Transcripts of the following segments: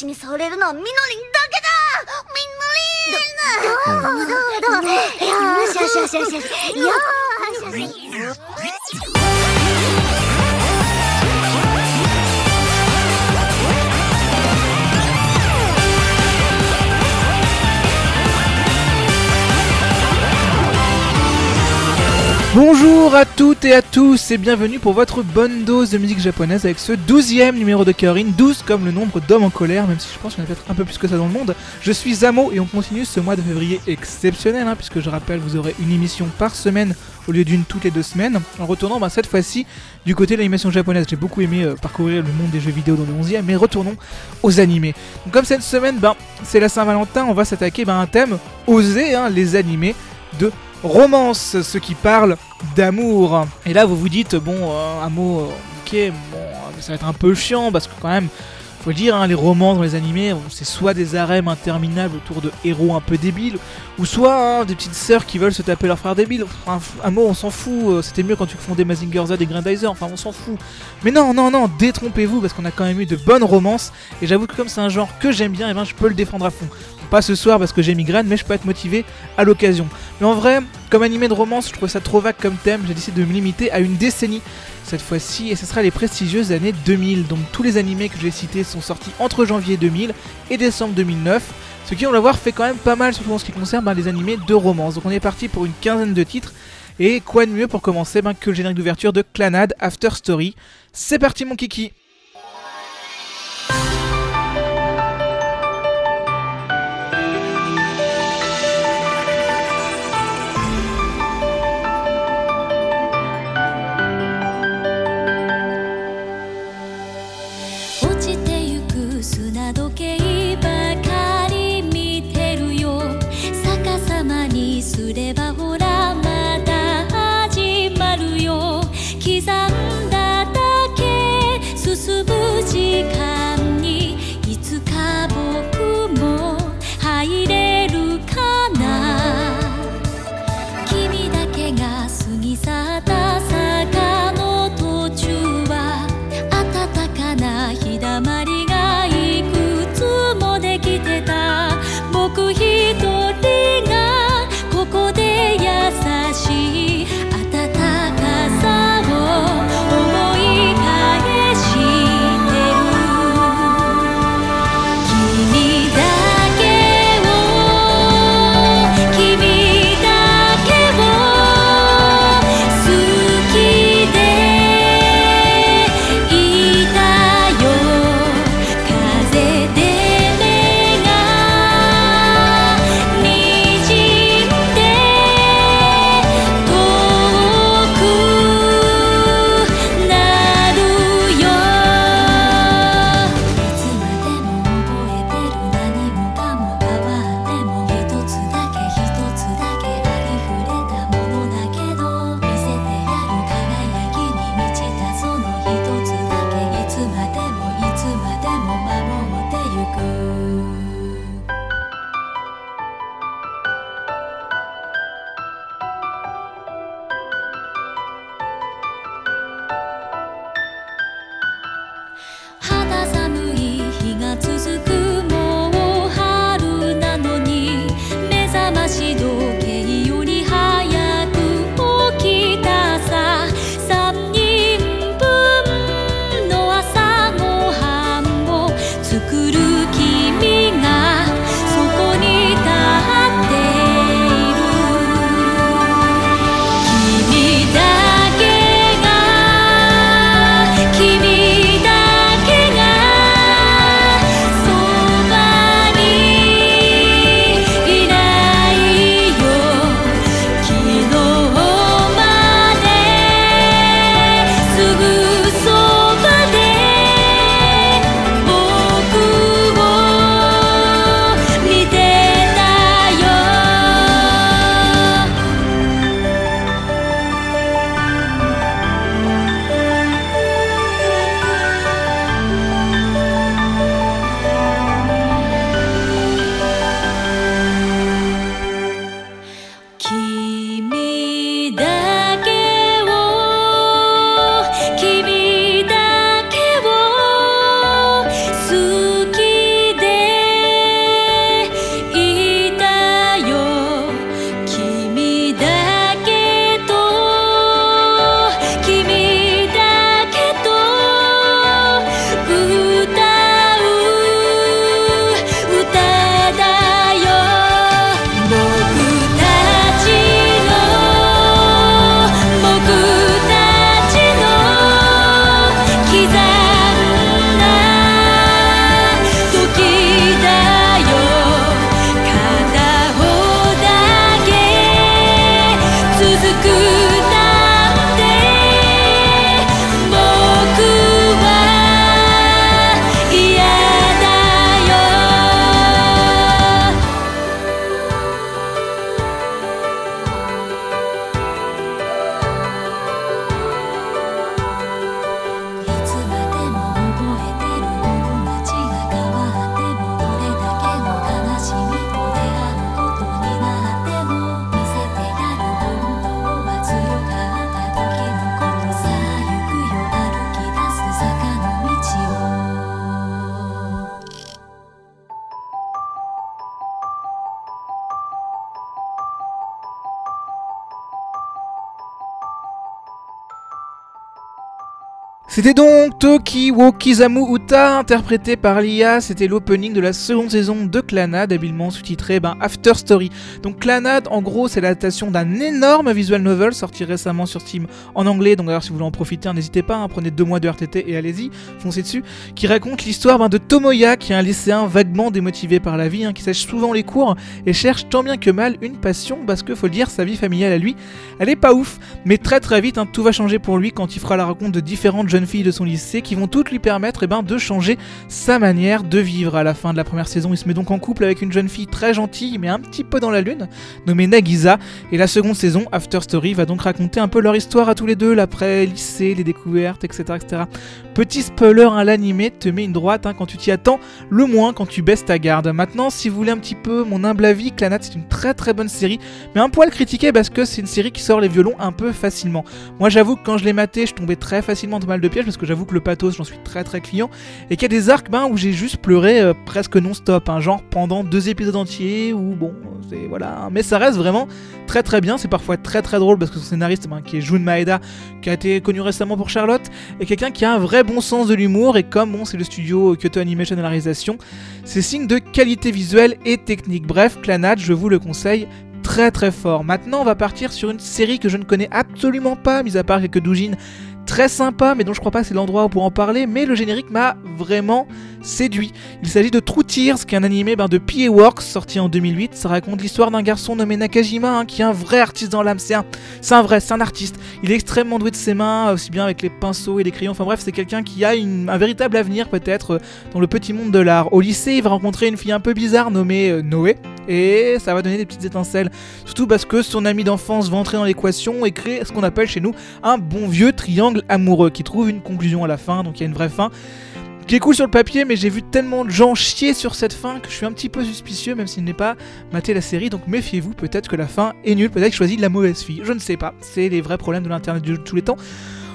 足に触れるのはみのりんだけだみのりんよしよしよしよしよしよしBonjour à toutes et à tous et bienvenue pour votre bonne dose de musique japonaise avec ce douzième numéro de Kyorin, 12 comme le nombre d'hommes en colère, même si je pense qu'il y en a peut-être un peu plus que ça dans le monde. Je suis Zamo et on continue ce mois de février exceptionnel, hein, puisque je rappelle, vous aurez une émission par semaine au lieu d'une toutes les deux semaines, en retournant bah, cette fois-ci du côté de l'animation japonaise. J'ai beaucoup aimé euh, parcourir le monde des jeux vidéo dans le 11e, mais retournons aux animés. Comme cette semaine, ben, c'est la Saint-Valentin, on va s'attaquer ben, à un thème osé, hein, les animés de romance, ce qui parle d'amour. Et là, vous vous dites, bon, euh, un mot, euh, ok, bon, euh, ça va être un peu chiant parce que quand même, faut le dire, hein, les romances dans les animés, c'est soit des arèmes interminables autour de héros un peu débiles, ou soit hein, des petites sœurs qui veulent se taper leur frère débile. Enfin, un mot, on s'en fout. euh, C'était mieux quand tu fondais Mazinger Z et Grandizer. Enfin, on s'en fout. Mais non, non, non, détrompez-vous parce qu'on a quand même eu de bonnes romances. Et j'avoue que comme c'est un genre que j'aime bien, et ben je peux le défendre à fond. Pas ce soir parce que j'ai migraine, mais je peux être motivé à l'occasion. Mais en vrai, comme animé de romance, je trouve ça trop vague comme thème. J'ai décidé de me limiter à une décennie cette fois-ci, et ce sera les prestigieuses années 2000. Donc tous les animés que je vais citer sont sortis entre janvier 2000 et décembre 2009. Ce qui, on va voir, fait quand même pas mal, surtout en ce qui concerne ben, les animés de romance. Donc on est parti pour une quinzaine de titres. Et quoi de mieux pour commencer ben, que le générique d'ouverture de Clanad After Story. C'est parti mon kiki Toki wo Kizamu Uta, interprété par Lia. C'était l'opening de la seconde saison de Clanad, habilement sous-titré ben, After Story. Donc Clanad, en gros, c'est l'adaptation d'un énorme visual novel sorti récemment sur Steam en anglais. Donc d'ailleurs, si vous voulez en profiter, hein, n'hésitez pas, hein, prenez deux mois de RTT et allez-y, foncez dessus. Qui raconte l'histoire ben, de Tomoya, qui est un lycéen vaguement démotivé par la vie, hein, qui sèche souvent les cours et cherche tant bien que mal une passion, parce que faut le dire, sa vie familiale à lui, elle est pas ouf. Mais très très vite, tout va changer pour lui quand il fera la rencontre de différentes jeunes filles de son lycée qui vont toutes lui permettre eh ben, de changer sa manière de vivre. À la fin de la première saison, il se met donc en couple avec une jeune fille très gentille mais un petit peu dans la lune, nommée Nagisa. Et la seconde saison, After Story, va donc raconter un peu leur histoire à tous les deux, l'après-lycée, les découvertes, etc. etc. Petit spoiler, hein, l'animé te met une droite hein, quand tu t'y attends, le moins quand tu baisses ta garde. Maintenant, si vous voulez un petit peu mon humble avis, Clanat c'est une très très bonne série, mais un poil critiqué parce que c'est une série qui sort les violons un peu facilement. Moi j'avoue que quand je l'ai maté, je tombais très facilement dans mal de pièges parce que j'avoue que le pathos, j'en suis très très client, et qu'il y a des arcs ben, où j'ai juste pleuré euh, presque non-stop, hein, genre pendant deux épisodes entiers, ou bon, c'est voilà, mais ça reste vraiment très très bien, c'est parfois très très drôle parce que son scénariste, ben, qui est Jun Maeda, qui a été connu récemment pour Charlotte, est quelqu'un qui a un vrai bon sens de l'humour, et comme bon, c'est le studio Kyoto Animation à la réalisation, c'est signe de qualité visuelle et technique. Bref, Clanad, je vous le conseille très très fort. Maintenant, on va partir sur une série que je ne connais absolument pas, mis à part quelques doujines très sympa, mais dont je crois pas c'est l'endroit pour en parler, mais le générique m'a vraiment séduit. Il s'agit de True Tears, qui est un animé ben, de PA Works, sorti en 2008. Ça raconte l'histoire d'un garçon nommé Nakajima, hein, qui est un vrai artiste dans l'âme. C'est un, un vrai, c'est un artiste. Il est extrêmement doué de ses mains, aussi bien avec les pinceaux et les crayons. Enfin bref, c'est quelqu'un qui a un véritable avenir peut-être euh, dans le petit monde de l'art. Au lycée, il va rencontrer une fille un peu bizarre nommée euh, Noé, et ça va donner des petites étincelles. Surtout parce que son ami d'enfance va entrer dans l'équation et créer ce qu'on appelle chez nous un bon vieux triangle amoureux qui trouve une conclusion à la fin, donc il y a une vraie fin qui est cool sur le papier, mais j'ai vu tellement de gens chier sur cette fin que je suis un petit peu suspicieux, même s'il n'est pas maté la série. Donc méfiez-vous, peut-être que la fin est nulle, peut-être que je choisis la mauvaise fille. Je ne sais pas. C'est les vrais problèmes de l'internet de tous les temps.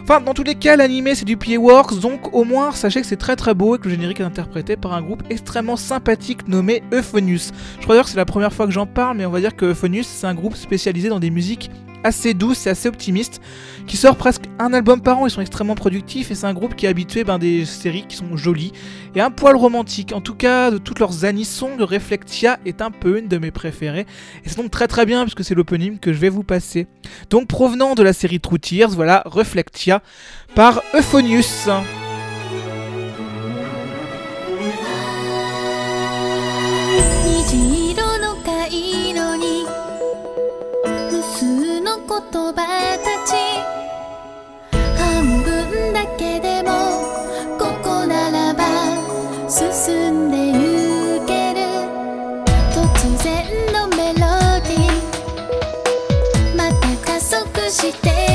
Enfin, dans tous les cas, l'animé c'est du Works, donc au moins sachez que c'est très très beau et que le générique est interprété par un groupe extrêmement sympathique nommé Euphonius. Je crois d'ailleurs que c'est la première fois que j'en parle, mais on va dire que Euphonius c'est un groupe spécialisé dans des musiques assez douce et assez optimiste, qui sort presque un album par an. Ils sont extrêmement productifs et c'est un groupe qui est habitué ben, des séries qui sont jolies et un poil romantique. En tout cas, de toutes leurs anissons, Reflectia est un peu une de mes préférées. Et c'est donc très très bien puisque c'est l'opening que je vais vous passer. Donc provenant de la série True Tears, voilà Reflectia par Euphonius. 葉たち。半分だけでもここならば進んでゆける。突然のメロディー。また加速して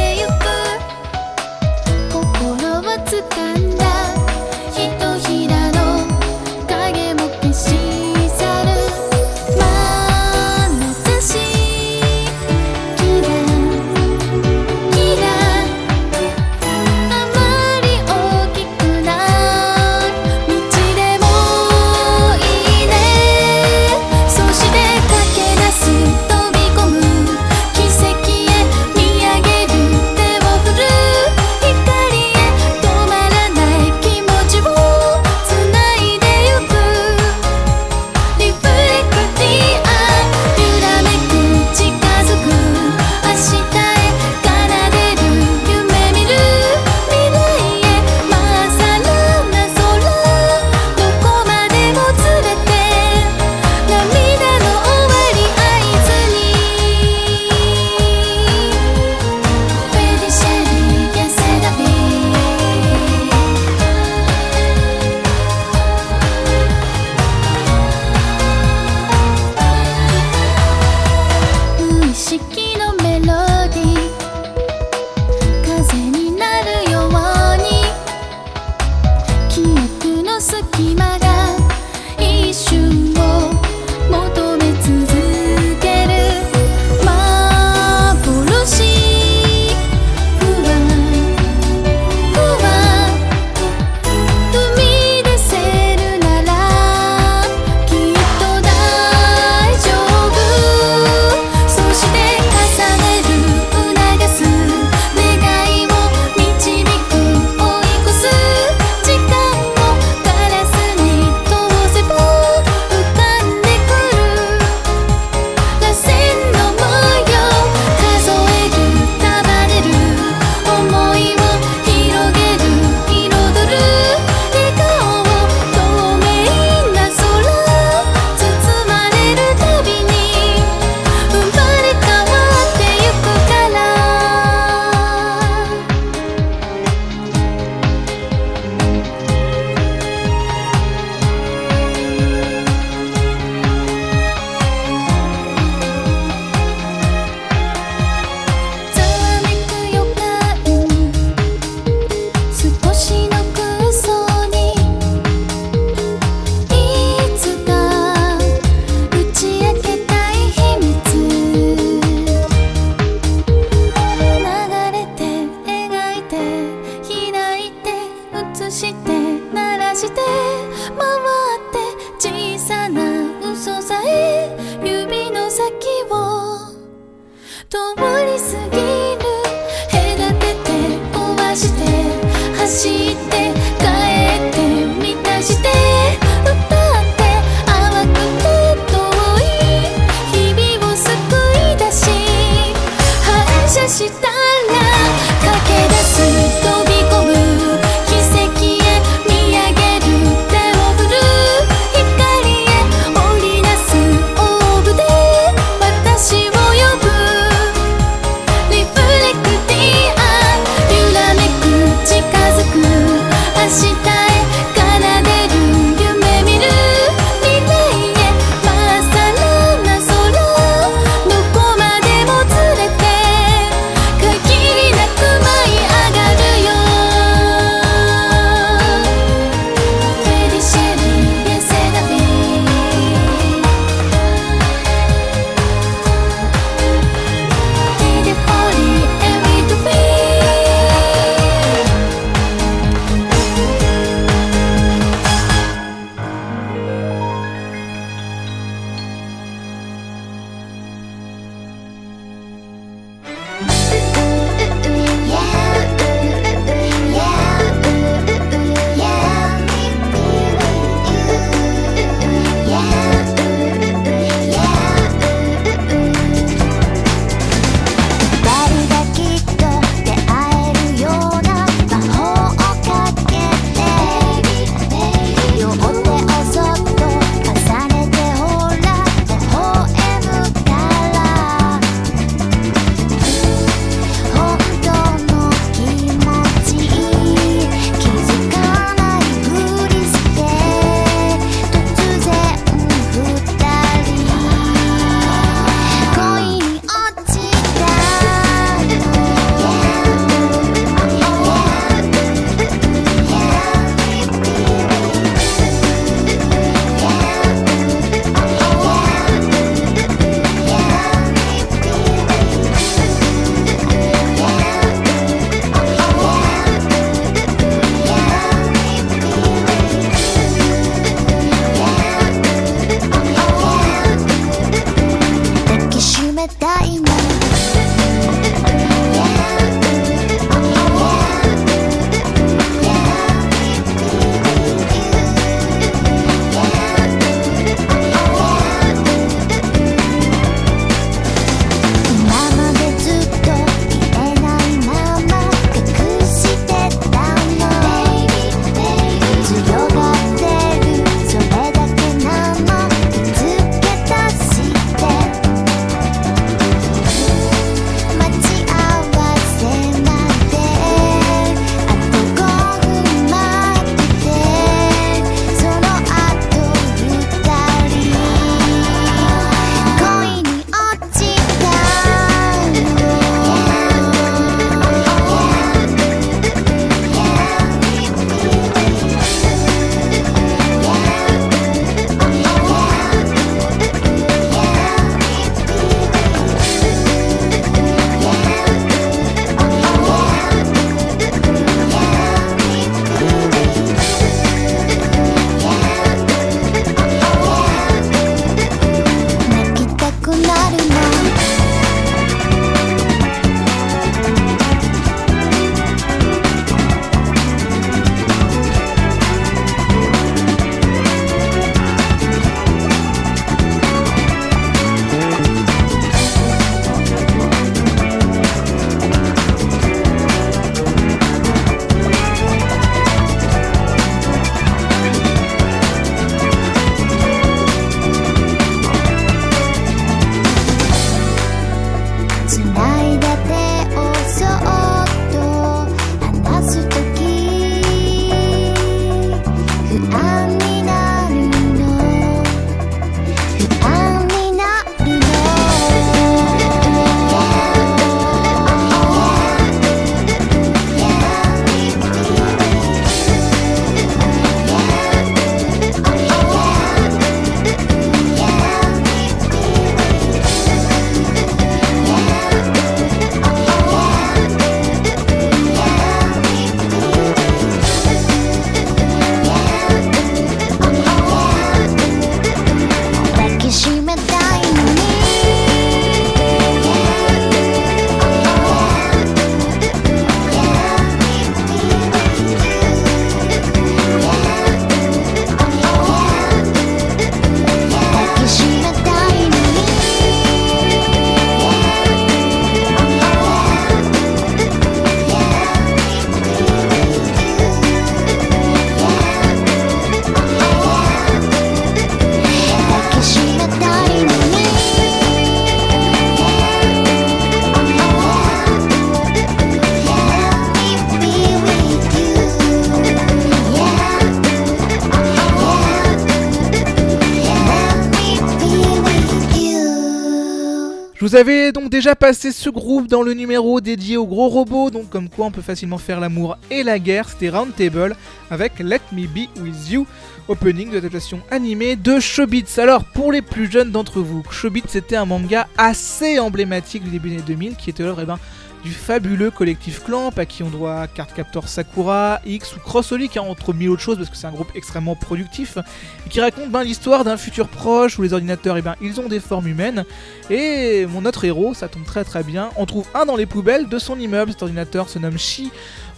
vous avez donc déjà passé ce groupe dans le numéro dédié aux gros robots, donc comme quoi on peut facilement faire l'amour et la guerre, c'était Roundtable avec Let Me Be With You, opening de l'adaptation animée de Shobits. Alors pour les plus jeunes d'entre vous, Shobits c'était un manga assez emblématique du début des années 2000 qui était l'œuvre eh ben, du fabuleux collectif Clamp à qui on doit Cardcaptor Sakura, X ou Crossolik, hein, entre mille autres choses parce que c'est un groupe extrêmement productif et qui raconte ben, l'histoire d'un futur proche où les ordinateurs eh ben, ils ont des formes humaines. Et mon autre héros, ça tombe très très bien, on trouve un dans les poubelles de son immeuble, cet ordinateur se nomme Shi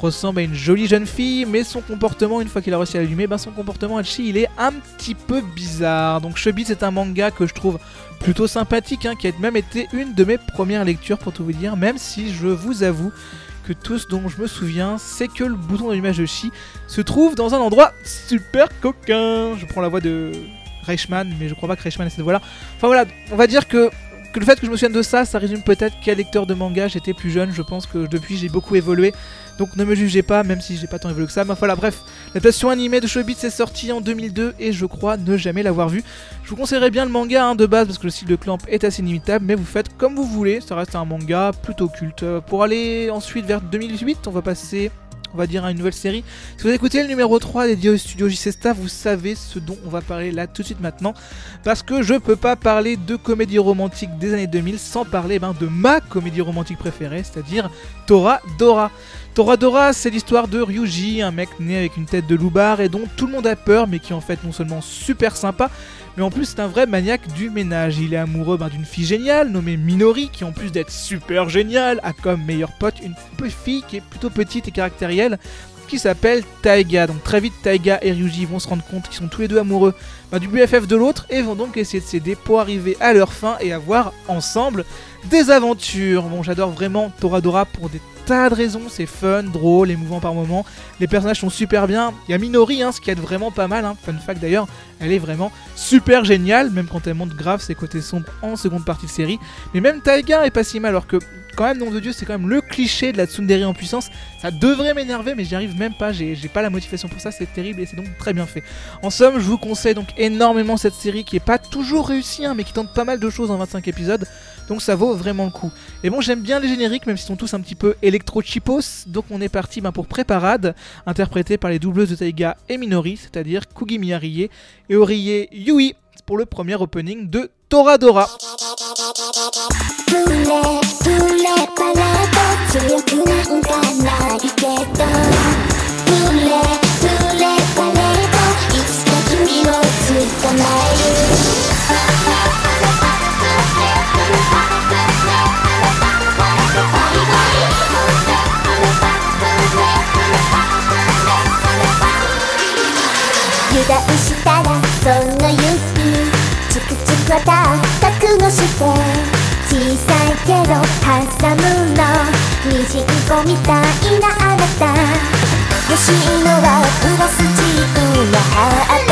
ressemble à une jolie jeune fille, mais son comportement, une fois qu'il a réussi à l'allumer, ben son comportement à Chi, il est un petit peu bizarre. Donc Chubby, c'est un manga que je trouve plutôt sympathique, hein, qui a même été une de mes premières lectures pour tout vous dire, même si je vous avoue que tout ce dont je me souviens, c'est que le bouton d'allumage de Chi se trouve dans un endroit super coquin. Je prends la voix de Reichmann, mais je crois pas que Reichmann ait cette voix-là. Enfin voilà, on va dire que, que le fait que je me souvienne de ça, ça résume peut-être quel lecteur de manga j'étais plus jeune. Je pense que depuis j'ai beaucoup évolué. Donc ne me jugez pas, même si j'ai pas tant évolué que ça. Mais voilà, bref, l'adaptation animée de Showbiz est sortie en 2002 et je crois ne jamais l'avoir vu. Je vous conseillerais bien le manga hein, de base parce que le style de Clamp est assez inimitable, mais vous faites comme vous voulez. Ça reste un manga plutôt culte. Euh, Pour aller ensuite vers 2018, on va passer on va dire à une nouvelle série. Si vous écoutez le numéro 3 dédié au studio JC vous savez ce dont on va parler là tout de suite maintenant. Parce que je peux pas parler de comédie romantique des années 2000 sans parler ben, de ma comédie romantique préférée, c'est-à-dire Tora Dora. Toradora, c'est l'histoire de Ryuji, un mec né avec une tête de loupard et dont tout le monde a peur, mais qui en fait non seulement super sympa, mais en plus c'est un vrai maniaque du ménage. Il est amoureux ben, d'une fille géniale nommée Minori, qui en plus d'être super géniale, a comme meilleure pote une fille qui est plutôt petite et caractérielle, qui s'appelle Taiga. Donc très vite Taiga et Ryuji vont se rendre compte qu'ils sont tous les deux amoureux du BFF de l'autre et vont donc essayer de s'aider pour arriver à leur fin et avoir ensemble des aventures. Bon j'adore vraiment Toradora pour des tas de raisons, c'est fun, drôle, émouvant par moments. Les personnages sont super bien. Il y a Minori, hein, ce qui aide vraiment pas mal. Hein. Fun fact d'ailleurs, elle est vraiment super géniale, même quand elle montre grave ses côtés sombres en seconde partie de série. Mais même Taiga est pas si mal, alors que quand même, nom de Dieu, c'est quand même le cliché de la tsundere en puissance. Ça devrait m'énerver, mais j'y arrive même pas. J'ai pas la motivation pour ça, c'est terrible et c'est donc très bien fait. En somme, je vous conseille donc énormément cette série qui est pas toujours réussie, hein, mais qui tente pas mal de choses en 25 épisodes. Donc ça vaut vraiment le coup. Et bon, j'aime bien les génériques, même s'ils sont tous un petit peu électro-chipos. Donc on est parti ben, pour Préparade, interprété par les doubleuses de Taiga et Minori, c'est-à-dire Kugimi Arie et Orie Yui, pour le premier opening de Toradora. 君を捕まえる油断したらその雪チクチクはたくのして小さいけどハンサムのミジンコみたいなあなた欲しいのはプラスチックなハート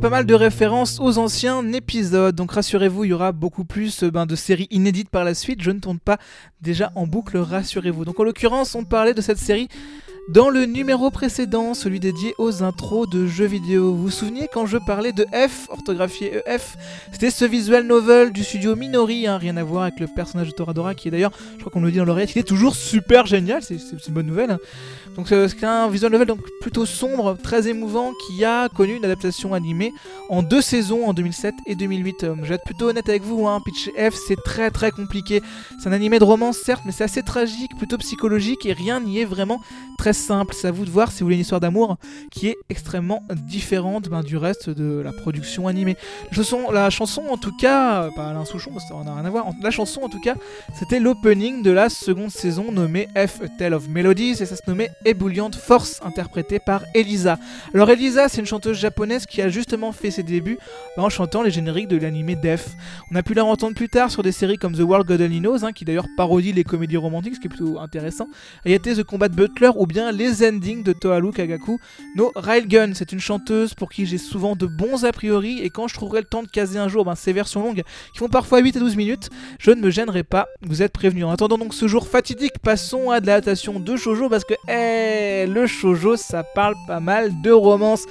pas mal de références aux anciens épisodes, donc rassurez-vous, il y aura beaucoup plus euh, ben, de séries inédites par la suite, je ne tourne pas déjà en boucle, rassurez-vous. Donc en l'occurrence, on parlait de cette série dans le numéro précédent, celui dédié aux intros de jeux vidéo. Vous vous souvenez quand je parlais de F, orthographié EF C'était ce visual novel du studio Minori, hein, rien à voir avec le personnage de Toradora qui est d'ailleurs, je crois qu'on le dit dans l'oreille, il est toujours super génial, c'est une bonne nouvelle. hein. Donc c'est un visual novel donc plutôt sombre, très émouvant, qui a connu une adaptation animée en deux saisons en 2007 et 2008. Euh, Je vais être plutôt honnête avec vous, hein, Pitch F c'est très très compliqué. C'est un animé de romance certes, mais c'est assez tragique, plutôt psychologique et rien n'y est vraiment très simple. C'est à vous de voir si vous voulez une histoire d'amour qui est extrêmement différente ben, du reste de la production animée. La chanson, la chanson en tout cas, pas Alain Souchon, ça n'a rien à voir, la chanson en tout cas, c'était l'opening de la seconde saison nommée F A Tale of Melodies et ça se nommait Ebulliant Force, interprétée par Elisa. Alors Elisa, c'est une chanteuse japonaise qui a justement fait ses débuts en chantant les génériques de l'animé Def. On a pu la entendre plus tard sur des séries comme The World God Only Knows, hein, qui d'ailleurs parodie les comédies romantiques, ce qui est plutôt intéressant. Et était The Combat Butler ou bien les endings de Toharu Kagaku no Railgun. C'est une chanteuse pour qui j'ai souvent de bons a priori et quand je trouverai le temps de caser un jour ben, ces versions longues qui font parfois 8 à 12 minutes, je ne me gênerai pas, vous êtes prévenus. En attendant donc ce jour fatidique, passons à de l'adaptation de shoujo parce que eh, le shoujo ça parle pas mal de romance.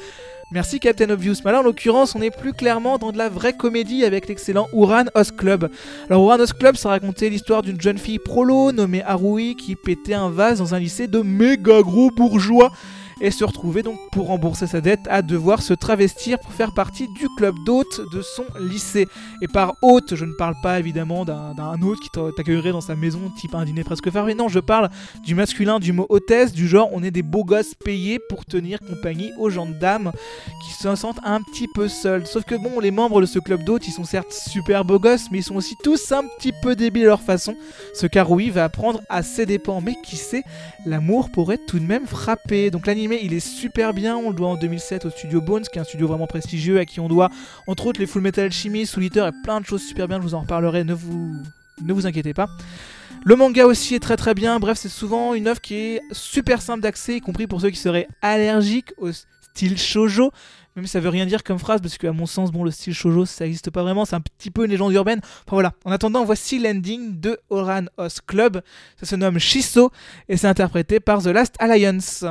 Merci Captain Obvious. Mais là, en l'occurrence, on est plus clairement dans de la vraie comédie avec l'excellent Uran Host Club. Alors, Uran Host Club, ça racontait l'histoire d'une jeune fille prolo nommée Harui qui pétait un vase dans un lycée de méga gros bourgeois et se retrouvait donc pour rembourser sa dette à devoir se travestir pour faire partie du club d'hôtes de son lycée. Et par hôte, je ne parle pas évidemment d'un hôte qui t'a- t'accueillerait dans sa maison, type un dîner presque fermé. Non, je parle du masculin du mot hôtesse, du genre on est des beaux gosses payés pour tenir compagnie aux dames qui se sentent un petit peu seuls. Sauf que bon, les membres de ce club d'hôtes, ils sont certes super beaux gosses, mais ils sont aussi tous un petit peu débiles à leur façon. Ce qu'Harui va apprendre à ses dépens, mais qui sait, l'amour pourrait tout de même frapper. Donc il est super bien, on le doit en 2007 au studio Bones, qui est un studio vraiment prestigieux, à qui on doit entre autres les Full Metal Alchemist, Soul Eater et plein de choses super bien, je vous en reparlerai, ne vous, ne vous inquiétez pas. Le manga aussi est très très bien, bref c'est souvent une œuvre qui est super simple d'accès, y compris pour ceux qui seraient allergiques au style shoujo, même ça veut rien dire comme phrase, parce qu'à mon sens, bon, le style shoujo, ça n'existe pas vraiment, c'est un petit peu une légende urbaine. Enfin voilà, en attendant, voici l'ending de Oran Host Club, ça se nomme Shiso, et c'est interprété par The Last Alliance.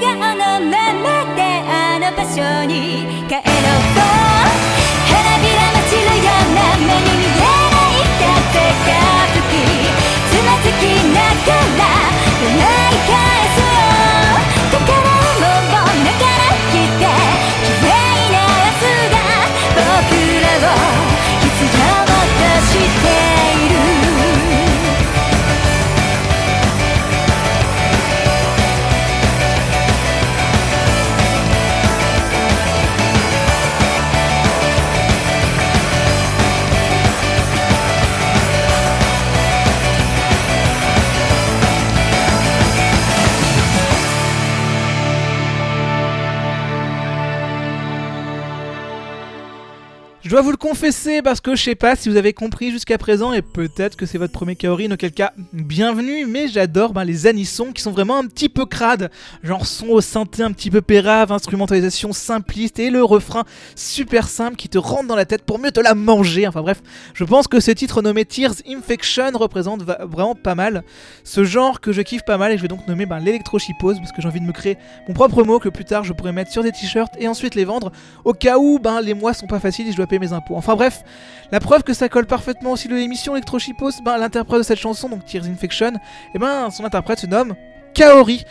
笑顔のままであの場所に帰ろう。花びらも散るような目に見えない風が吹きつまずきながら Je dois vous le confesser parce que je sais pas si vous avez compris jusqu'à présent et peut-être que c'est votre premier Kaorin, auquel cas bienvenue, mais j'adore ben, les anissons qui sont vraiment un petit peu crades, genre son au synthé un petit peu pérave, instrumentalisation simpliste et le refrain super simple qui te rentre dans la tête pour mieux te la manger. Enfin bref, je pense que ce titre nommé Tears Infection représente vraiment pas mal ce genre que je kiffe pas mal et je vais donc nommer ben, l'électro-chipose parce que j'ai envie de me créer mon propre mot que plus tard je pourrais mettre sur des t-shirts et ensuite les vendre au cas où ben, les mois sont pas faciles et je dois payer mes impôts. Enfin bref, la preuve que ça colle parfaitement aussi de l'émission Electrochipos, ben, l'interprète de cette chanson, donc Tears Infection, et ben son interprète se nomme Kaori.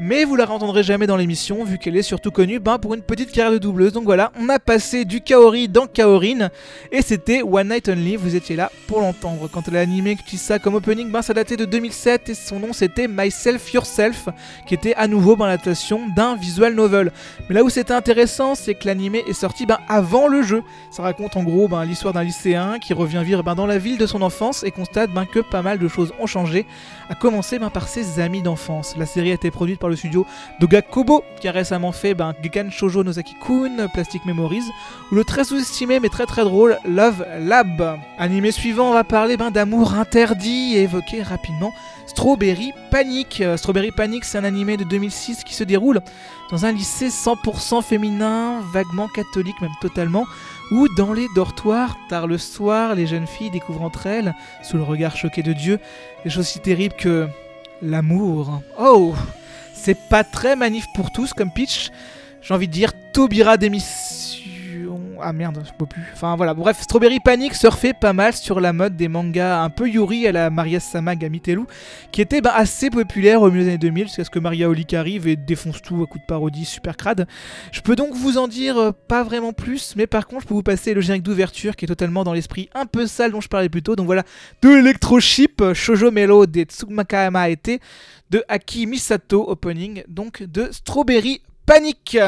Mais vous la entendrez jamais dans l'émission, vu qu'elle est surtout connue ben, pour une petite carrière de doubleuse. Donc voilà, on a passé du Kaori dans Kaorin, et c'était One Night Only, vous étiez là pour l'entendre. Quand elle a animé ça comme opening, ben, ça datait de 2007, et son nom c'était Myself Yourself, qui était à nouveau ben, l'adaptation d'un visual novel. Mais là où c'était intéressant, c'est que l'animé est sorti ben, avant le jeu. Ça raconte en gros ben, l'histoire d'un lycéen qui revient vivre ben, dans la ville de son enfance et constate ben, que pas mal de choses ont changé, à commencer ben, par ses amis d'enfance. La série a été produite par le studio Doga Kobo, qui a récemment fait ben, Gekan Shoujo Nozaki-kun, Plastic Memories, ou le très sous-estimé mais très très drôle Love Lab. Animé suivant, on va parler ben, d'amour interdit et évoquer rapidement Strawberry Panic. Euh, Strawberry Panic, c'est un animé de 2006 qui se déroule dans un lycée 100% féminin, vaguement catholique, même totalement, où dans les dortoirs, tard le soir, les jeunes filles découvrent entre elles, sous le regard choqué de Dieu, des choses si terribles que l'amour. Oh c'est pas très manif pour tous comme pitch. J'ai envie de dire Taubira démission. Ah merde, je peux plus. Enfin voilà, bref, Strawberry Panic surfait pas mal sur la mode des mangas un peu yuri à la Maria Sama Gamitelu, qui était bah, assez populaire au milieu des années 2000, jusqu'à ce que Maria Olic arrive et défonce tout à coup de parodie super crade. Je peux donc vous en dire euh, pas vraiment plus, mais par contre, je peux vous passer le générique d'ouverture qui est totalement dans l'esprit un peu sale dont je parlais plus tôt. Donc voilà, de l'électrochip, Shoujo Melo des Tsugmakahama été de Aki Misato, opening donc de Strawberry Panic.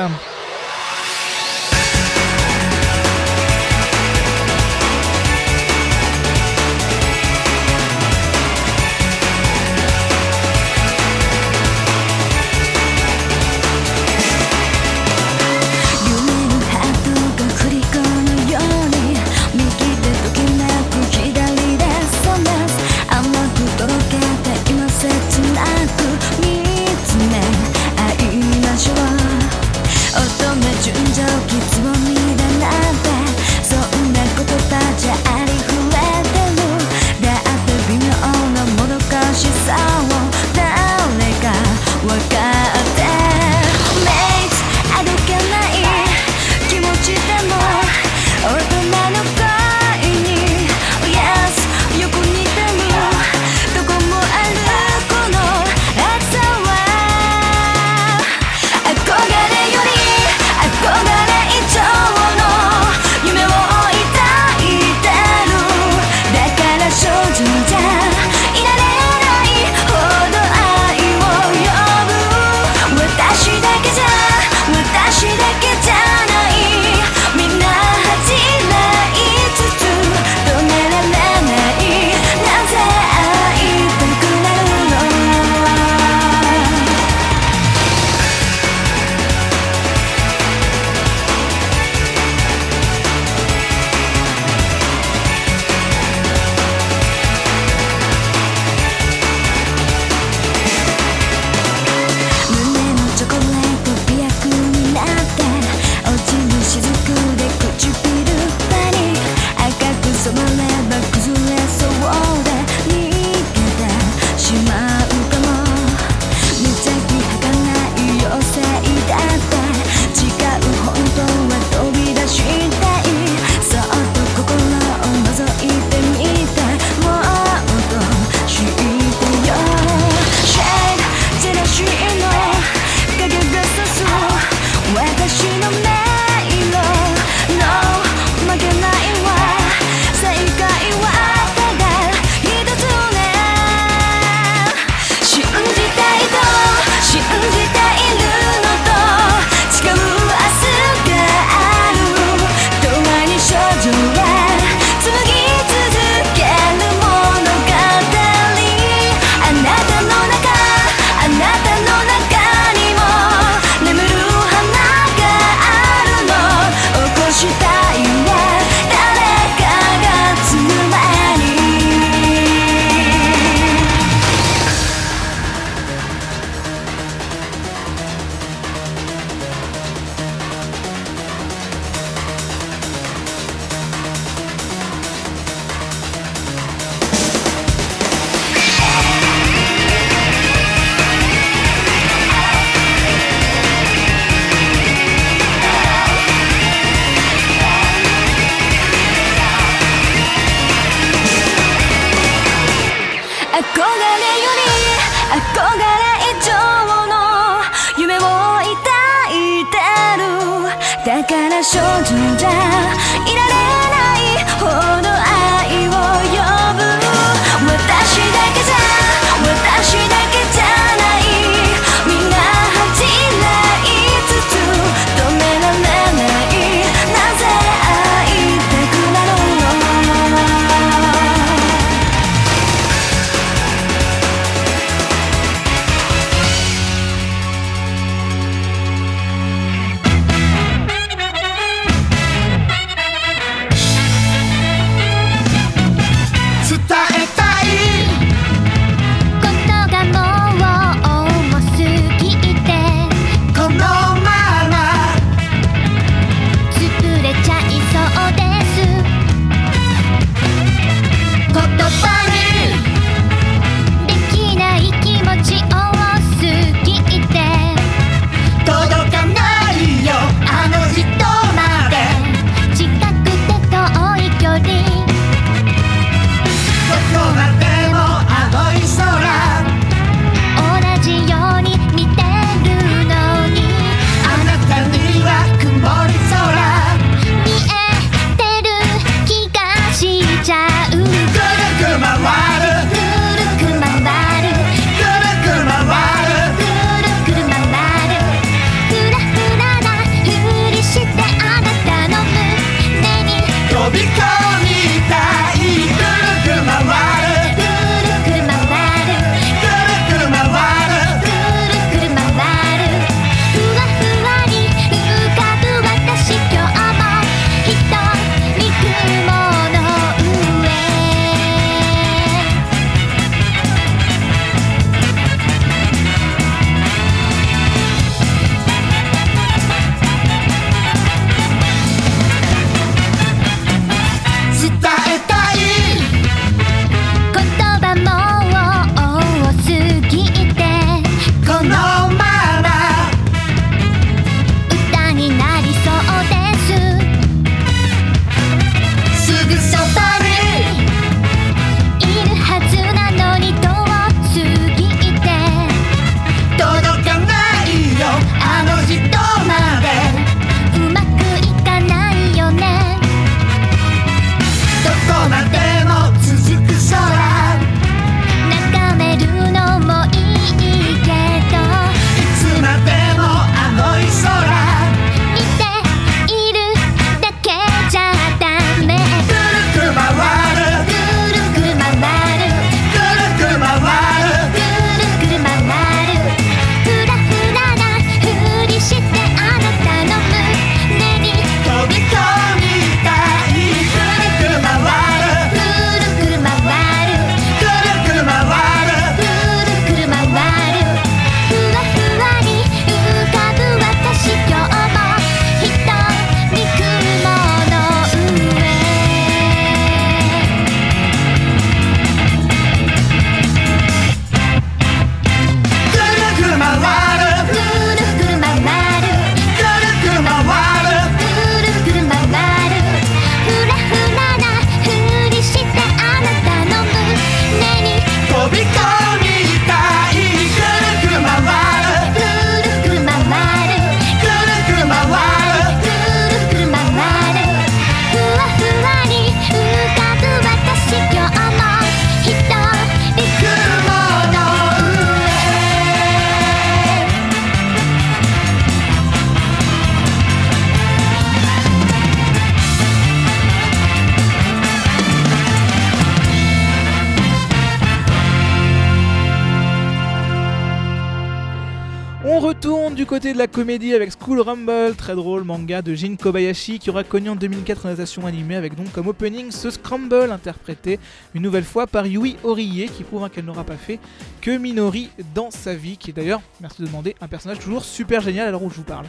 ഇല്ല comédie avec School Rumble, très drôle manga de Jin Kobayashi qui aura connu en 2004 une adaptation animée avec donc comme opening ce Scramble interprété une nouvelle fois par Yui Horie qui prouve qu'elle n'aura pas fait que Minori dans sa vie, qui est d'ailleurs, merci de demander, un personnage toujours super génial à l'heure où je vous parle.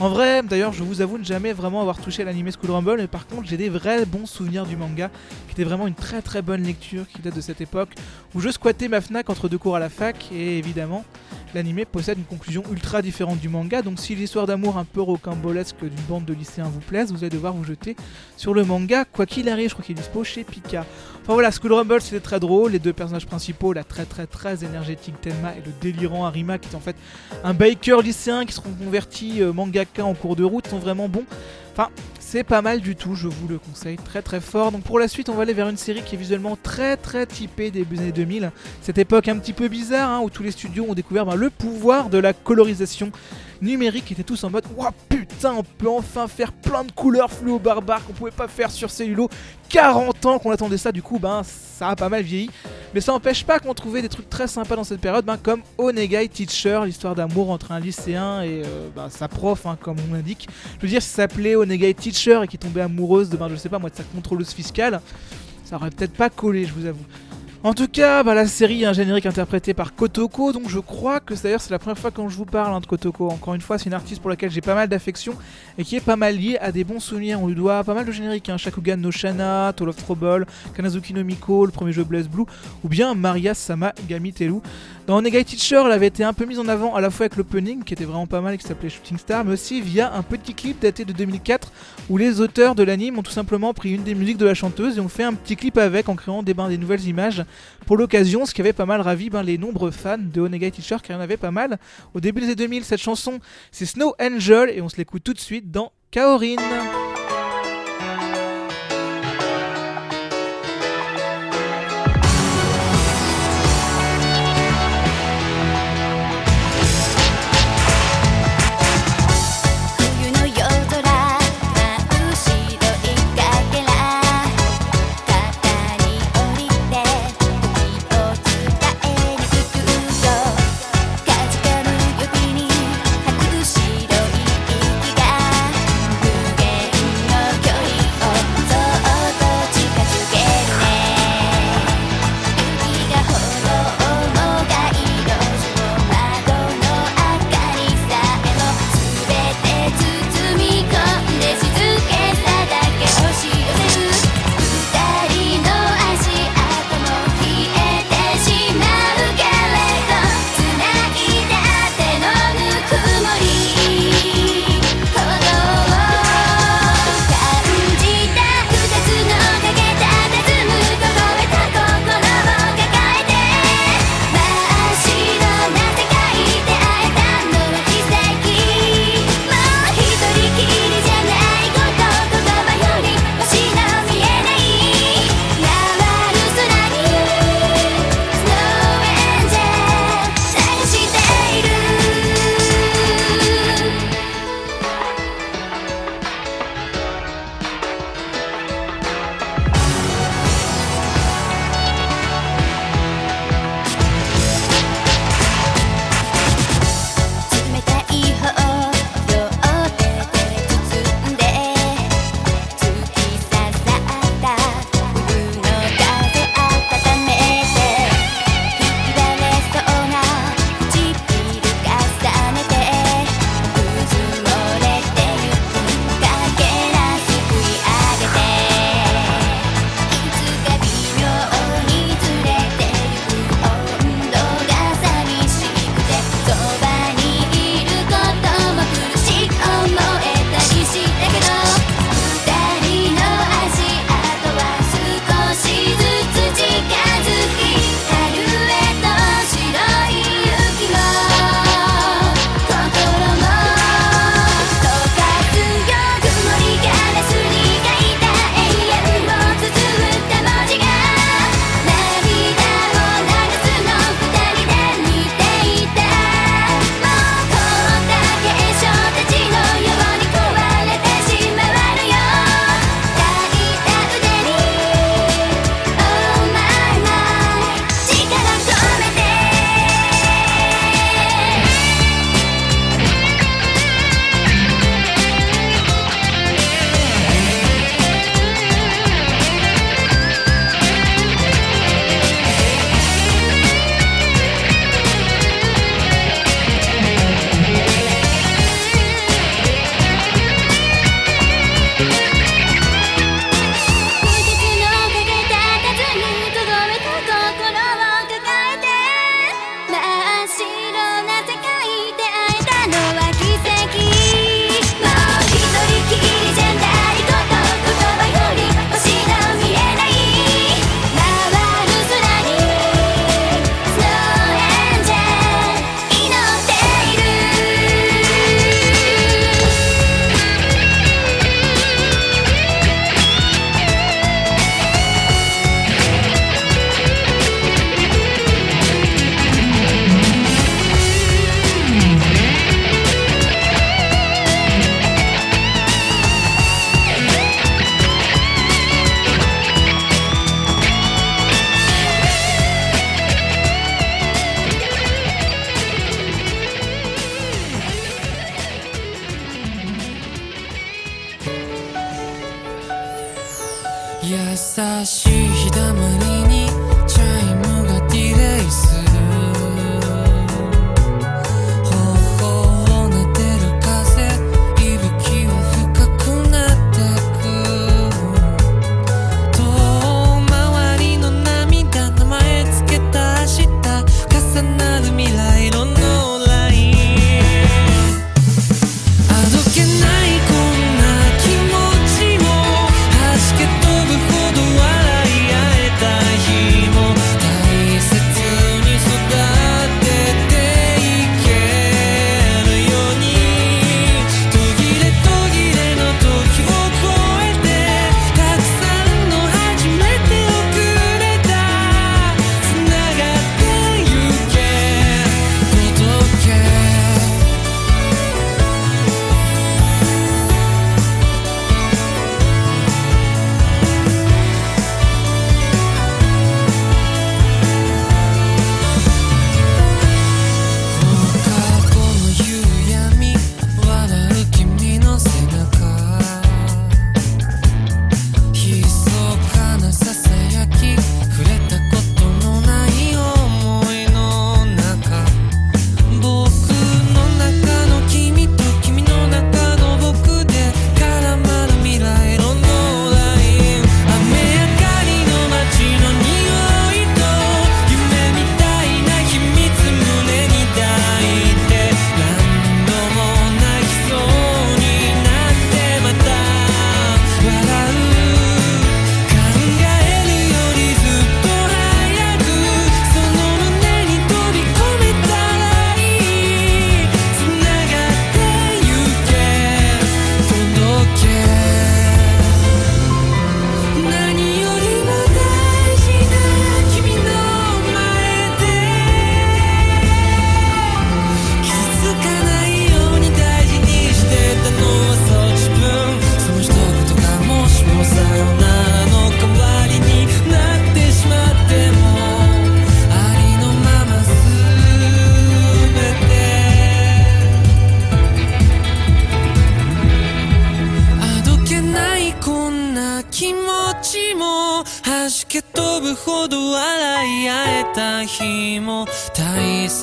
En vrai, d'ailleurs, je vous avoue ne jamais vraiment avoir touché l'anime School Rumble, mais par contre, j'ai des vrais bons souvenirs du manga, qui était vraiment une très très bonne lecture qui date de cette époque où je squattais ma Fnac entre deux cours à la fac, et évidemment, l'anime possède une conclusion ultra différente du manga, donc si l'histoire d'amour un peu rocambolesque d'une bande de lycéens vous plaise, vous allez devoir vous jeter sur le manga, quoi qu'il arrive, je crois qu'il est dispo chez Pika. Enfin voilà, School Rumble c'était très drôle, les deux personnages principaux, la très très très énergétique Tenma et le délirant Arima qui est en fait un biker lycéen qui se converti euh, mangaka en cours de route sont vraiment bons. Enfin, c'est pas mal du tout, je vous le conseille très très fort. Donc pour la suite, on va aller vers une série qui est visuellement très très typée début des années 2000. Cette époque un petit peu bizarre hein, où tous les studios ont découvert ben, le pouvoir de la colorisation numérique. Ils étaient tous en mode Ouah putain, on peut enfin faire plein de couleurs fluo barbares qu'on pouvait pas faire sur cellulo. 40 ans qu'on attendait ça, du coup, ben ça a pas mal vieilli. Mais ça n'empêche pas qu'on trouvait des trucs très sympas dans cette période, ben, comme Onegai Teacher, l'histoire d'amour entre un lycéen et euh, ben, sa prof, hein, comme on l'indique. Je veux dire, si ça s'appelait Onegai Teacher et qui tombait amoureuse de, ben, je sais pas moi, de sa contrôleuse fiscale, ça aurait peut-être pas collé, je vous avoue. En tout cas, bah, la série a un générique interprété par Kotoko, donc je crois que d'ailleurs c'est la première fois quand je vous parle hein, de Kotoko. Encore une fois, c'est une artiste pour laquelle j'ai pas mal d'affection et qui est pas mal liée à des bons souvenirs. On lui doit pas mal de génériques, hein, Shakugan no Shana, Toll of Trouble, Kanazuki no Miko, le premier jeu Blaze Blue, ou bien Maria Sama Gamitelu. Dans Onegai Teacher, elle avait été un peu mise en avant à la fois avec l'opening qui était vraiment pas mal et qui s'appelait Shooting Star, mais aussi via un petit clip daté de 2004 où les auteurs de l'anime ont tout simplement pris une des musiques de la chanteuse et ont fait un petit clip avec en créant des, nouvelles images pour l'occasion, ce qui avait pas mal ravi ben, les nombreux fans de Onegai Teacher qui en avait pas mal. Au début des années 2000, cette chanson c'est Snow Angel et on se l'écoute tout de suite dans Kaorin.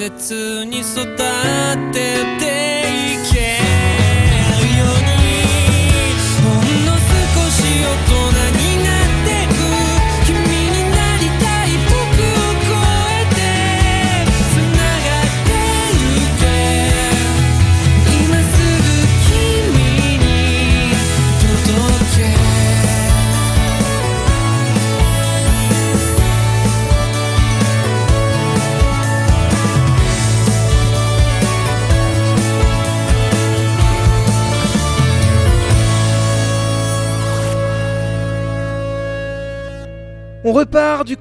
切に育て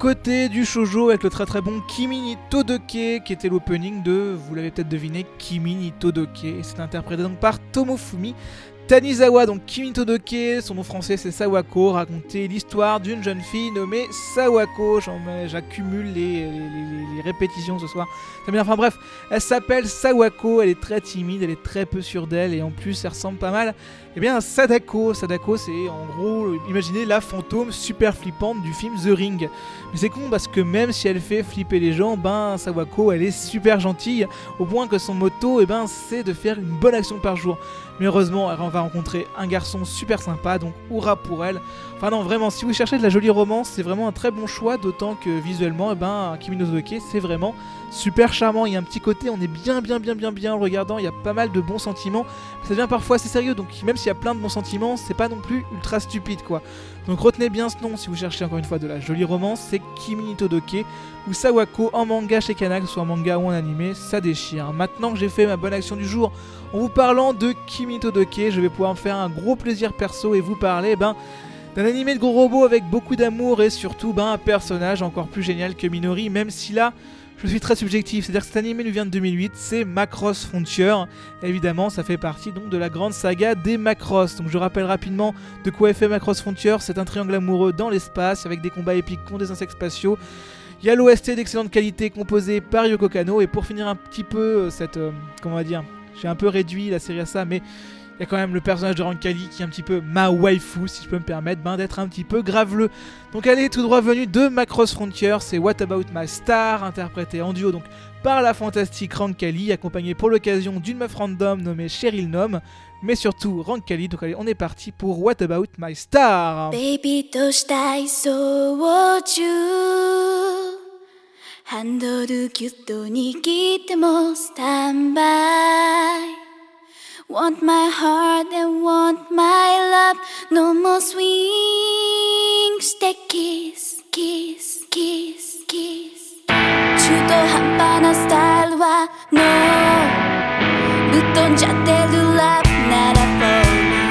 côté du shoujo avec le très très bon Kimi ni Todoke qui était l'opening de, vous l'avez peut-être deviné, Kimi ni Todoke. C'est interprété donc par Tomofumi Tanizawa. Donc Kimi Todoke, son nom français c'est Sawako, raconter l'histoire d'une jeune fille nommée Sawako. J'accumule les, répétitions ce soir. Enfin bref, elle s'appelle Sawako, elle est très timide, elle est très peu sûre d'elle et en plus elle ressemble pas mal eh bien, Sadako, Sadako, c'est en gros, imaginez la fantôme super flippante du film The Ring. Mais c'est con parce que même si elle fait flipper les gens, ben Sawako, elle est super gentille, au point que son motto, eh ben, c'est de faire une bonne action par jour. Mais heureusement, elle va rencontrer un garçon super sympa, donc hurrah pour elle. Enfin non, vraiment, si vous cherchez de la jolie romance, c'est vraiment un très bon choix, d'autant que visuellement, eh ben, Kimi no c'est vraiment super charmant. Il y a un petit côté, on est bien, bien, bien, bien, bien en regardant. Il y a pas mal de bons sentiments. Ça devient parfois assez sérieux, donc même s'il y a plein de bons sentiments, c'est pas non plus ultra stupide quoi. Donc retenez bien ce nom si vous cherchez encore une fois de la jolie romance, c'est Kimi Todoke ou Sawako en manga chez Kana, que soit en manga ou en animé, ça déchire. Maintenant que j'ai fait ma bonne action du jour en vous parlant de Kimi Todoke, je vais pouvoir me faire un gros plaisir perso et vous parler ben d'un animé de gros robots avec beaucoup d'amour et surtout ben, un personnage encore plus génial que Minori, même si là je suis très subjectif, c'est-à-dire que cet animé nous vient de 2008, c'est Macross Frontier. Évidemment, ça fait partie donc de la grande saga des Macross. Donc je rappelle rapidement de quoi est fait Macross Frontier, c'est un triangle amoureux dans l'espace avec des combats épiques contre des insectes spatiaux. Il y a l'OST d'excellente qualité composé par Yoko Kano et pour finir un petit peu euh, cette euh, comment on dire, j'ai un peu réduit la série à ça mais il y a quand même le personnage de Rankali qui est un petit peu ma waifu, si je peux me permettre, ben, d'être un petit peu graveleux. Donc elle est tout droit venue de Macross Frontier, c'est What About My Star, interprété en duo donc par la fantastique Rankali, accompagnée pour l'occasion d'une meuf random nommée Cheryl Nom, mais surtout Rankali. Donc allez, on est parti pour What About My Star. ベイビーとしたい操縦ハンドルギュッと握ってもスタンバイ Want my heart and want my love No more swing Stay kiss, kiss, kiss, kiss 中途半端なスタイルは No ぶっ飛んじゃってるラブなら For Beautiful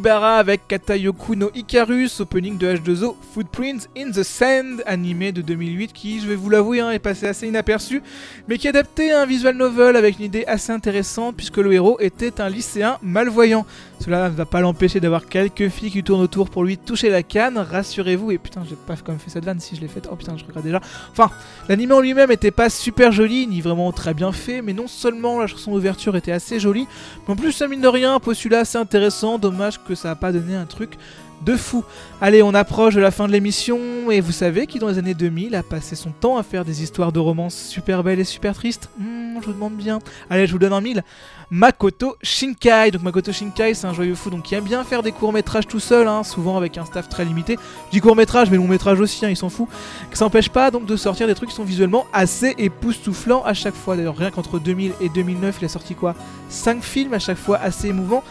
Kibara avec Katayoku no Icarus, opening de H2O Footprints in the Sand, animé de 2008 qui, je vais vous l'avouer, hein, est passé assez inaperçu, mais qui adaptait à un visual novel avec une idée assez intéressante puisque le héros était un lycéen malvoyant. Cela ne va pas l'empêcher d'avoir quelques filles qui tournent autour pour lui toucher la canne, rassurez-vous, et putain j'ai pas quand même fait cette vanne si je l'ai faite, oh putain je regarde déjà. Enfin, l'anime en lui-même était pas super joli, ni vraiment très bien fait, mais non seulement la chanson d'ouverture était assez jolie, mais en plus ça mine de rien, un postulat assez intéressant, dommage que ça a pas Donner un truc de fou. Allez, on approche de la fin de l'émission et vous savez qui dans les années 2000 a passé son temps à faire des histoires de romances super belles et super tristes? Hmm, je vous demande bien. Allez, je vous donne un mille. Makoto Shinkai. Donc Makoto Shinkai, c'est un joyeux fou donc qui aime bien faire des courts métrages tout seul, hein, souvent avec un staff très limité. Je dis court métrage, mais long métrage aussi, hein, il s'en fout. Qui s'empêche pas donc de sortir des trucs qui sont visuellement assez époustouflants à chaque fois. D'ailleurs, rien qu'entre 2000 et 2009, il a sorti quoi? 5 films à chaque fois assez émouvants.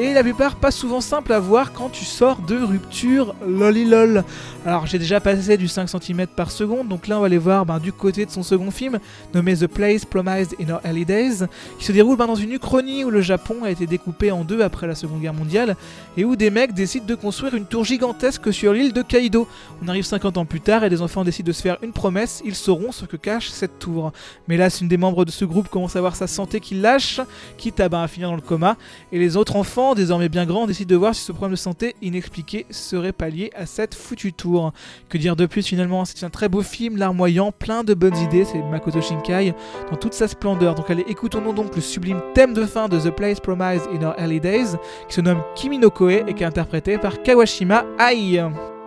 Et la plupart pas souvent simples à voir quand tu sors de rupture lolilol. Alors j'ai déjà passé du 5 cm par seconde, donc là on va aller voir ben, du côté de son second film, nommé The Place Promised in Our Early Days, qui se déroule ben, dans une Uchronie où le Japon a été découpé en deux après la Seconde Guerre mondiale, et où des mecs décident de construire une tour gigantesque sur l'île de Kaido. On arrive 50 ans plus tard et des enfants décident de se faire une promesse, ils sauront ce que cache cette tour. Mais là, c'est une des membres de ce groupe commence à voir sa santé qui lâche, quitte à, ben, à finir dans le coma, et les autres enfants, désormais bien grands, décident de voir si ce problème de santé inexpliqué serait pallié à cette foutue tour. Que dire de plus finalement? C'est un très beau film, larmoyant, plein de bonnes idées, c'est Makoto Shinkai dans toute sa splendeur. Donc allez, écoutons donc le sublime thème de fin de The Place Promised in Our Early Days, qui se nomme Kimi no Koe et qui est interprété par Kawashima Ai.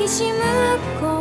きしむ声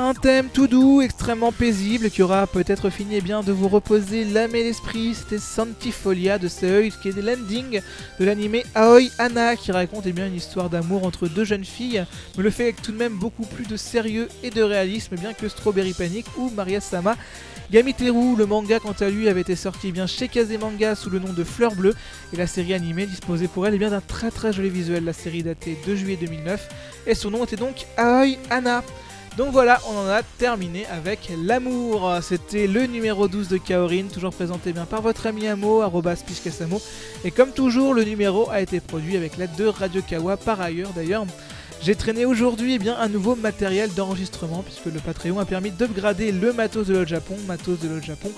un thème tout doux, extrêmement paisible, qui aura peut-être fini eh bien, de vous reposer l'âme et l'esprit. C'était Santifolia de Seuil, qui est l'ending de l'animé Aoi Anna, qui raconte eh bien, une histoire d'amour entre deux jeunes filles, mais le fait avec tout de même beaucoup plus de sérieux et de réalisme, bien que Strawberry Panic ou Maria Sama. Gamiteru, le manga quant à lui avait été sorti eh bien chez Kazemanga sous le nom de Fleur Bleue et la série animée disposait pour elle bien d'un très très joli visuel. La série datée de juillet 2009 et son nom était donc Aoi Anna. Donc voilà, on en a terminé avec l'amour. C'était le numéro 12 de Kaorin, toujours présenté bien par votre ami Amo, Piscasamo. Et comme toujours, le numéro a été produit avec l'aide de Radio Kawa par ailleurs d'ailleurs. J'ai traîné aujourd'hui eh bien, un nouveau matériel d'enregistrement puisque le Patreon a permis d'upgrader le matos de l'Old Japon, matos de l'Old Japon,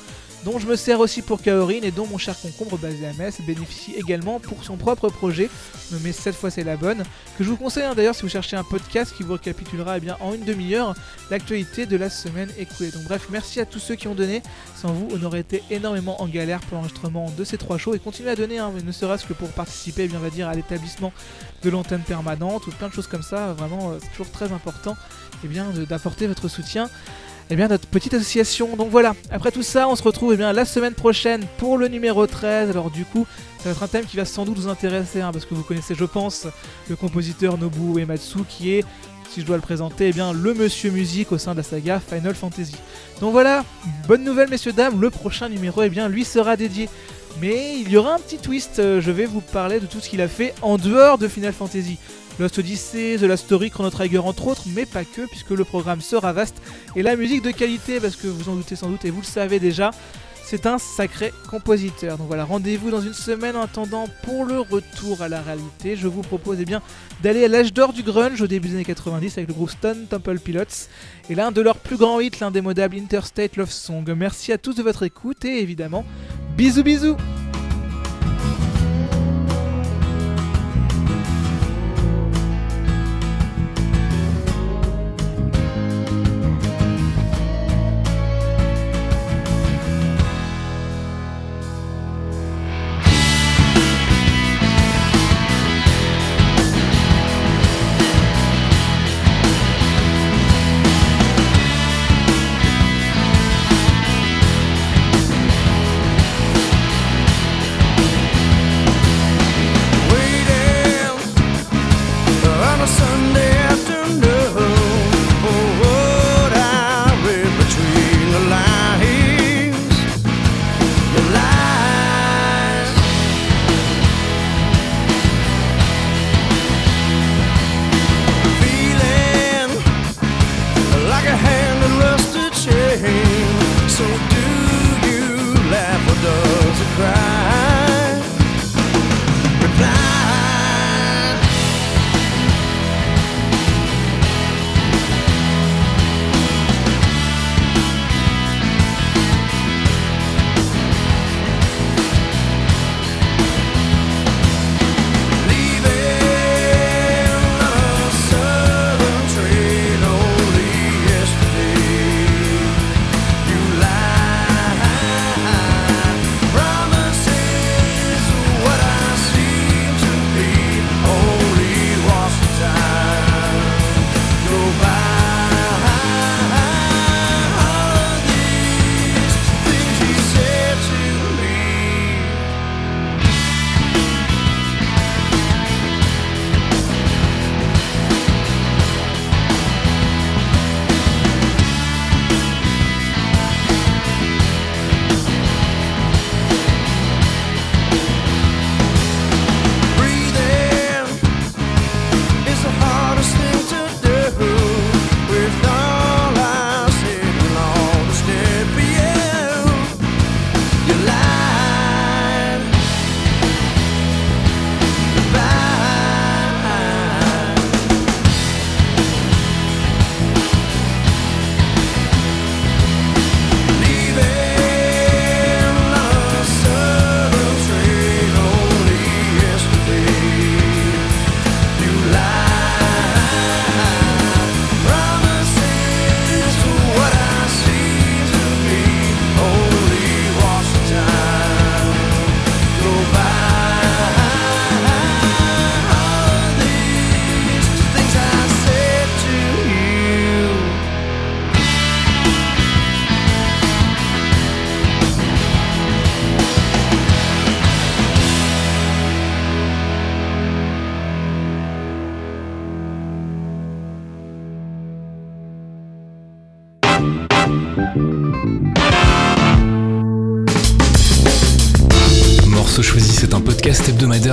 dont je me sers aussi pour Kaorin et dont mon cher concombre basé à Metz bénéficie également pour son propre projet, nommé cette fois c'est la bonne, que je vous conseille hein, d'ailleurs si vous cherchez un podcast qui vous récapitulera eh bien, en une demi-heure l'actualité de la semaine écoulée. Donc bref, merci à tous ceux qui ont donné, sans vous on aurait été énormément en galère pour l'enregistrement de ces trois shows. Et continuez à donner, hein, ne serait-ce que pour participer eh bien, à l'établissement de l'antenne permanente ou plein de choses comme ça, vraiment euh, c'est toujours très important eh bien, d'apporter votre soutien eh bien, notre petite association. Donc voilà, après tout ça, on se retrouve eh bien, la semaine prochaine pour le numéro 13. Alors du coup, ça va être un thème qui va sans doute vous intéresser, hein, parce que vous connaissez, je pense, le compositeur Nobuo Uematsu, qui est, si je dois le présenter, eh bien, le monsieur musique au sein de la saga Final Fantasy. Donc voilà, bonne nouvelle messieurs, dames, le prochain numéro, eh bien, lui sera dédié. Mais il y aura un petit twist, euh, je vais vous parler de tout ce qu'il a fait en dehors de Final Fantasy. Lost Odyssey, The Last Story, Chrono Trigger entre autres, mais pas que, puisque le programme sera vaste et la musique de qualité, parce que vous en doutez sans doute et vous le savez déjà, c'est un sacré compositeur. Donc voilà, rendez-vous dans une semaine en attendant pour le retour à la réalité. Je vous propose eh d'aller à l'âge d'or du grunge au début des années 90 avec le groupe Stone Temple Pilots et l'un de leurs plus grands hits, l'indémodable Interstate Love Song. Merci à tous de votre écoute et évidemment, bisous bisous「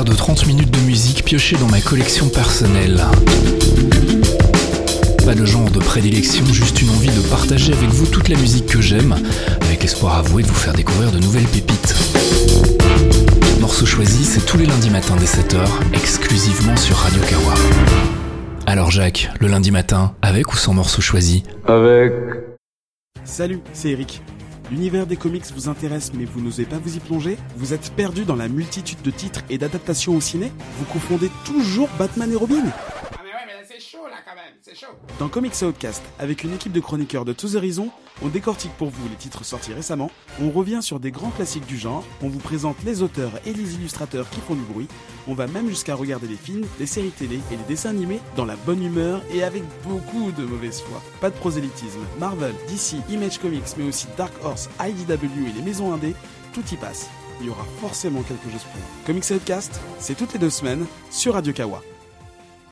de 30 minutes de musique pioché dans ma collection personnelle. Pas de genre de prédilection, juste une envie de partager avec vous toute la musique que j'aime, avec l'espoir avoué de vous faire découvrir de nouvelles pépites. Morceau choisi, c'est tous les lundis matins dès 7h, exclusivement sur Radio Kawa. Alors Jacques, le lundi matin, avec ou sans morceau choisi? Avec. Salut, c'est Eric. L'univers des comics vous intéresse mais vous n'osez pas vous y plonger? Vous êtes perdu dans la multitude de titres et d'adaptations au ciné? Vous confondez toujours Batman et Robin? Ah mais ouais, mais c'est chaud là quand même, c'est chaud. Dans Comics Outcast, avec une équipe de chroniqueurs de tous horizons, on décortique pour vous les titres sortis récemment, on revient sur des grands classiques du genre, on vous présente les auteurs et les illustrateurs qui font du bruit, on va même jusqu'à regarder les films, les séries télé et les dessins animés dans la bonne humeur et avec beaucoup de mauvaise foi. Pas de prosélytisme, Marvel, DC, Image Comics, mais aussi Dark Horse, IDW et les maisons indées, tout y passe. Il y aura forcément quelque chose pour vous. Comics Outcast, c'est toutes les deux semaines sur Radio Kawa.